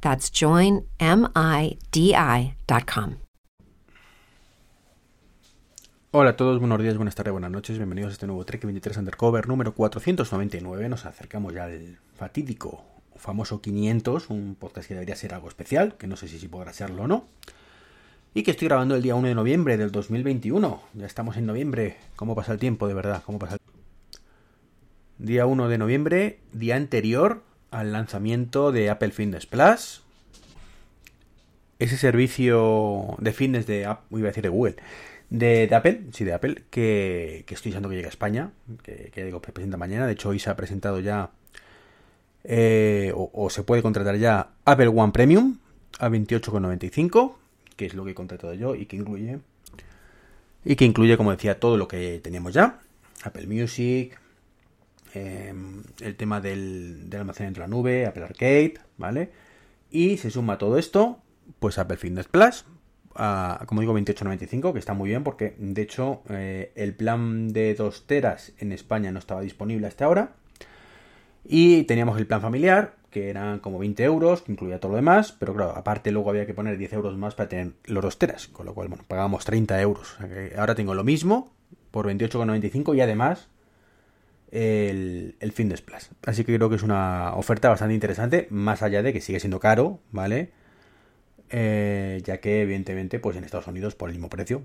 That's joinmidi.com. Hola a todos, buenos días, buenas tardes, buenas noches, bienvenidos a este nuevo Trek 23 Undercover número 499. Nos acercamos ya al fatídico, famoso 500, un podcast que debería ser algo especial, que no sé si, podrá serlo o no. Y que estoy grabando el día 1 de noviembre del 2021. Ya estamos en noviembre. ¿Cómo pasa el tiempo, de verdad? ¿Cómo pasa el Día 1 de noviembre, día anterior al lanzamiento de Apple Fitness Plus. Ese servicio de fitness de, iba a decir de Google, de, Apple, sí, de Apple, que, estoy diciendo que llega a España, que, que digo, presenta mañana. De hecho, hoy se ha presentado ya, eh, o, se puede contratar ya Apple One Premium a 28,95, que es lo que he contratado yo y que incluye, y que incluye, como decía, todo lo que teníamos ya. Apple Music, em, el tema del, del almacenamiento de la nube, Apple Arcade, ¿vale? Y se suma todo esto, pues Apple Fitness Plus, como digo, 28.95, que está muy bien porque de hecho eh, el plan de 2 teras en España no estaba disponible hasta ahora. Y teníamos el plan familiar, que eran como 20 euros, que incluía todo lo demás, pero claro, aparte luego había que poner 10 euros más para tener los 2 teras, con lo cual, bueno, pagábamos 30 euros. ahora tengo lo mismo por 28,95 y además el, el Fitness Plus. Así que creo que es una oferta bastante interesante, más allá de que sigue siendo caro, ¿vale? Eh, ya que evidentemente pues en Estados Unidos por el mismo precio,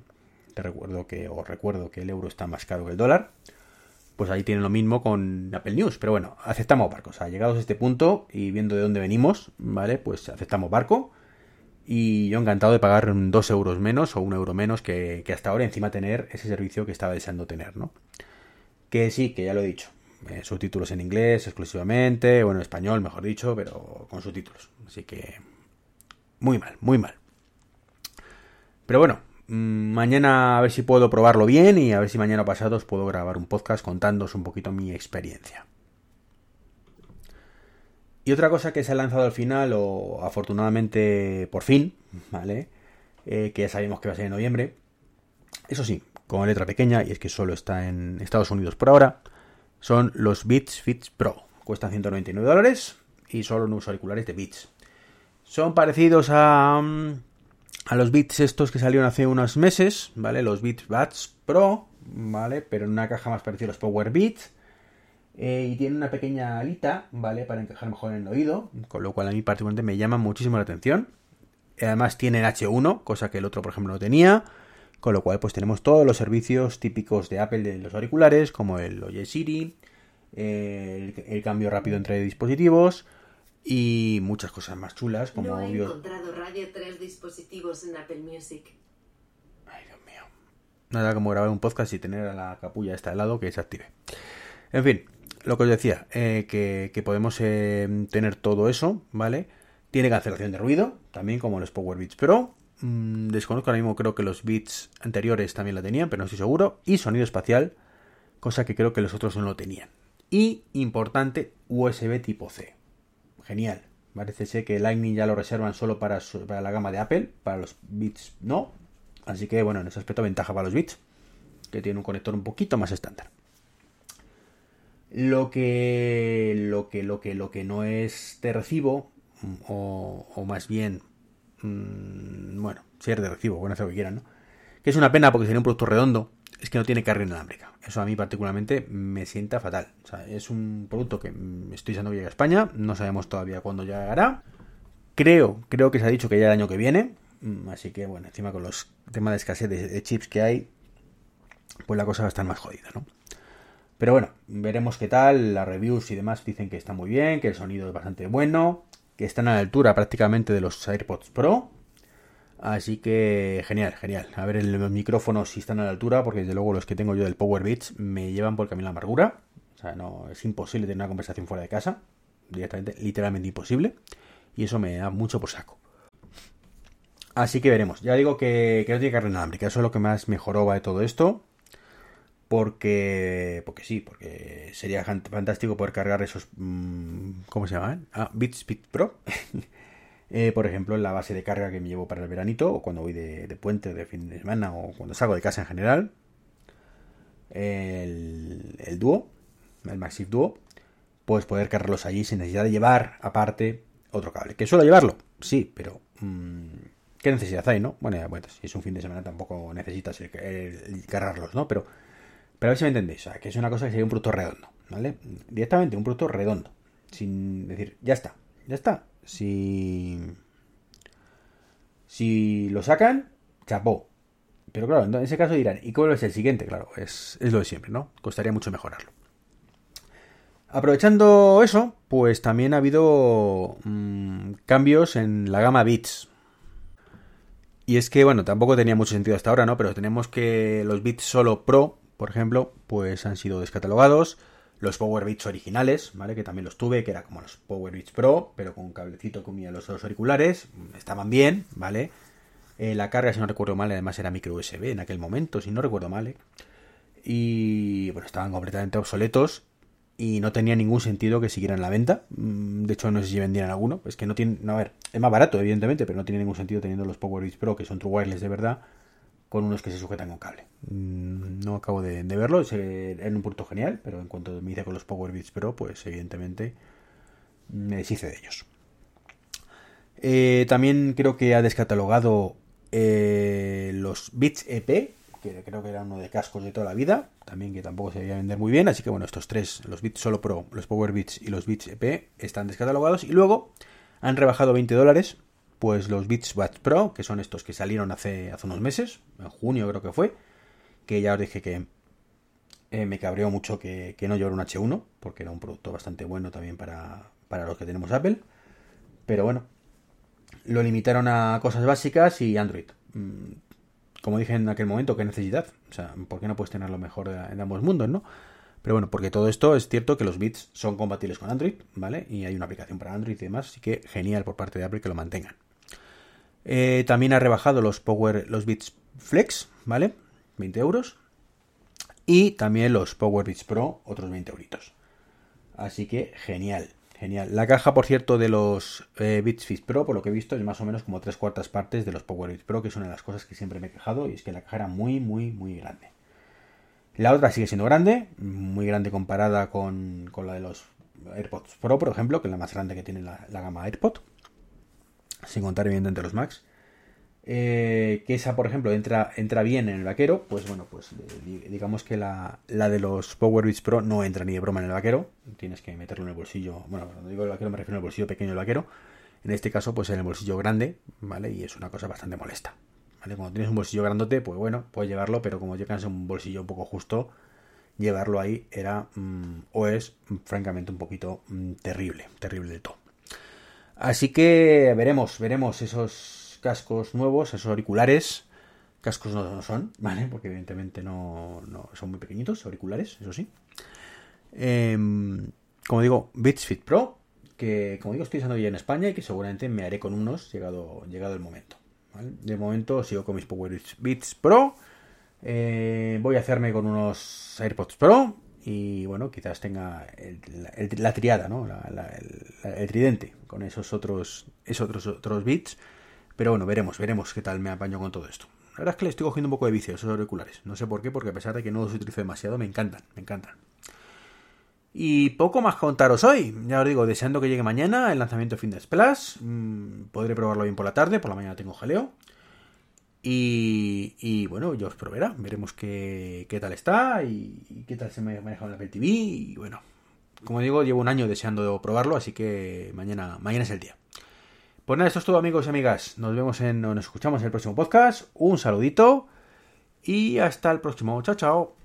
te recuerdo que, os recuerdo que el euro está más caro que el dólar, pues ahí tienen lo mismo con Apple News, pero bueno, aceptamos barcos, o llegados a este punto y viendo de dónde venimos, ¿vale? Pues aceptamos barco y yo encantado de pagar dos euros menos o un euro menos que, hasta ahora encima tener ese servicio que estaba deseando tener, ¿no? Que sí, que ya lo he dicho, eh, subtítulos en inglés exclusivamente, bueno, en español mejor dicho, pero con subtítulos, así que muy mal, muy mal. Pero bueno, mm, mañana a ver si puedo probarlo bien y a ver si mañana pasado os puedo grabar un podcast contándoos un poquito mi experiencia. Y otra cosa que se ha lanzado al final, o afortunadamente por fin, ¿vale? Eh, que ya sabíamos que va a ser en noviembre. Eso sí, con letra pequeña, y es que solo está en Estados Unidos por ahora, son los Beats Fits Pro. Cuestan 199 dólares y solo unos auriculares de Beats. Son parecidos a, mm, a los Beats estos que salieron hace unos meses, ¿vale? Los Beats Buds Pro, ¿vale? Pero en una caja más parecida a los Power Beats. Eh, y tiene una pequeña alita, ¿vale? Para encajar mejor en el oído, con lo cual a mí particularmente me llama muchísimo la atención. Además tienen H1, cosa que el otro, por ejemplo, no tenía. Con lo cual, pues tenemos todos los servicios típicos de Apple de los auriculares, como el Oye Siri, el, el cambio rápido entre dispositivos, y muchas cosas más chulas como no he encontrado radio 3 dispositivos en Apple Music. Ay, Dios mío. Nada como grabar un podcast y tener a la capulla esta de lado que se active. En fin, lo que os decía, eh, que, podemos eh, tener todo eso, ¿vale? Tiene cancelación de ruido, también como los Power Beats Pro. Mm, desconozco ahora mismo, creo que los Beats anteriores también la tenían, pero no estoy seguro. Y sonido espacial, cosa que creo que los otros no lo tenían. Y, importante, USB tipo C genial. Parece ser que Lightning ya lo reservan solo para, para la gama de Apple, para los bits no. Así que bueno, en ese aspecto ventaja para los bits, que tiene un conector un poquito más estándar. Lo que, lo que, lo que, lo que no es de recibo, o, o más bien, mmm, bueno, si es de recibo, bueno, hacer lo que quieran, ¿no? Que es una pena porque sería un producto redondo, es que no tiene carga inalámbrica. Eso a mí particularmente me sienta fatal. O sea, es un producto que estoy deseando que llegue a España. No sabemos todavía cuándo llegará. Creo, creo que se ha dicho que ya el año que viene. Mm, Así que bueno, encima con los temas de escasez de, de chips que hay, pues la cosa va a estar más jodida, ¿no? Pero bueno, veremos qué tal. Las reviews y demás dicen que está muy bien, que el sonido es bastante bueno, que están a la altura prácticamente de los AirPods Pro. Así que genial, genial. A ver los micrófonos si están a la altura, porque desde luego los que tengo yo del Power Beats me llevan por camino la amargura. O sea, no es imposible tener una conversación fuera de casa. Directamente, literalmente imposible. Y eso me da mucho por saco. Así que veremos. Ya digo que, que no tiene carne inalámbrica. Eso es lo que más mejoró de todo esto. Porque, porque sí, porque sería fantástico poder cargar esos, mmm, ¿cómo se llaman? Ah, Beat Pro. eh, por ejemplo, en la base de carga que me llevo para el veranito, o cuando voy de, puente, de fin de semana, o cuando salgo de casa en general. El, el Duo, el Maxif Duo, pues poder cargarlos allí sin necesidad de llevar aparte otro cable. ¿Que suelo llevarlo? Sí, pero mmm, ¿qué necesidad hay, no? Bueno, bueno, si es un fin de semana tampoco necesitas cargarlos, ¿no? Pero pero a ver si me entendéis, o sea, que es una cosa que sería un producto redondo, ¿vale? Directamente un producto redondo. Sin decir, ya está, ya está. Si. Si lo sacan, chapó. Pero claro, en ese caso dirán, ¿y cuál es el siguiente? Claro, es, es lo de siempre, ¿no? Costaría mucho mejorarlo. Aprovechando eso, pues también ha habido mmm, cambios en la gama Beats. Y es que, bueno, tampoco tenía mucho sentido hasta ahora, ¿no? Pero tenemos que los Beats solo Pro por ejemplo, pues han sido descatalogados. Los Power Beats originales, ¿vale? Que también los tuve, que era como los Power Beats Pro, pero con un cablecito que unía los dos auriculares. Estaban bien, ¿vale? Eh, la carga, si no recuerdo mal, además era micro USB en aquel momento, si no recuerdo mal. ¿eh? Y bueno, estaban completamente obsoletos y no tenía ningún sentido que siguieran la venta. De hecho, no sé si vendían alguno. Es que no tiene. No, a ver, es más barato, evidentemente, pero no tiene ningún sentido teniendo los Power Beats Pro, que son True Wireless de verdad con unos que se sujetan con cable. No acabo de, de verlo, es en un punto genial, pero en cuanto me hice con los Power Beats Pro, pues evidentemente me deshice de ellos. Eh, también creo que ha descatalogado eh, los Beats EP, que creo que era uno de cascos de toda la vida, también que tampoco se debía vender muy bien, así que bueno, estos tres, los Beats Solo Pro, los Power Beats y los Beats EP, están descatalogados y luego han rebajado 20 dólares pues los Beats Buds Pro, que son estos que salieron hace, hace unos meses, en junio creo que fue, que ya os dije que eh, me cabreó mucho que, que, no llevara un H1, porque era un producto bastante bueno también para, para los que tenemos Apple. Pero bueno, lo limitaron a cosas básicas y Android. Como dije en aquel momento, ¿qué necesidad? O sea, ¿por qué no puedes tener lo mejor en ambos mundos, no? Pero bueno, porque todo esto es cierto que los bits son compatibles con Android, ¿vale? Y hay una aplicación para Android y demás, así que genial por parte de Apple que lo mantengan. Eh, también ha rebajado los Power, los Beats Flex, ¿vale? 20 euros. Y también los Power Beats Pro, otros 20 euritos. Así que genial, genial. La caja, por cierto, de los eh, Beats Pro, por lo que he visto, es más o menos como tres cuartas partes de los Power Beats Pro, que es una de las cosas que siempre me he quejado, y es que la caja era muy, muy, muy grande. La otra sigue siendo grande, muy grande comparada con, con la de los AirPods Pro, por ejemplo, que es la más grande que tiene la, la gama AirPod sin contar evidentemente los Max. Eh, que esa, por ejemplo, entra, entra bien en el vaquero, pues bueno, pues digamos que la, la, de los Power Beats Pro no entra ni de broma en el vaquero, tienes que meterlo en el bolsillo, bueno, cuando digo el vaquero me refiero al bolsillo pequeño del vaquero, en este caso pues en el bolsillo grande, ¿vale? Y es una cosa bastante molesta, ¿vale? Cuando tienes un bolsillo grandote, pues bueno, puedes llevarlo, pero como llegas a un bolsillo un poco justo, llevarlo ahí era mmm, o es francamente un poquito mmm, terrible, terrible de todo. Así que veremos, veremos esos cascos nuevos, esos auriculares. Cascos no, son, ¿vale? Porque evidentemente no, no, son muy pequeñitos, auriculares, eso sí. Eh, como digo, Beats Fit Pro, que como digo estoy usando ya en España y que seguramente me haré con unos llegado, llegado el momento. De momento sigo con mis Power Beats Pro. Eh, voy a hacerme con unos AirPods Pro y bueno, quizás tenga el, la triada, ¿no? El, tridente con esos otros, esos otros, otros bits. Pero bueno, veremos, veremos qué tal me apaño con todo esto. La verdad es que le estoy cogiendo un poco de vicio a esos auriculares. No sé por qué, porque a pesar de que no los utilizo demasiado, me encantan, me encantan. Y poco más contaros hoy. Ya os digo, deseando que llegue mañana el lanzamiento de Fitness Plus. Mmm, podré probarlo bien por la tarde, por la mañana tengo jaleo. Y, bueno, yo os proveerá, veremos qué, qué tal está y, y, qué tal se me maneja en la Apple TV. Y bueno, como digo, llevo un año deseando probarlo, así que mañana, mañana es el día. Pues nada, esto es todo amigos y amigas. Nos vemos en, nos escuchamos en el próximo podcast. Un saludito y hasta el próximo. Chao, chao.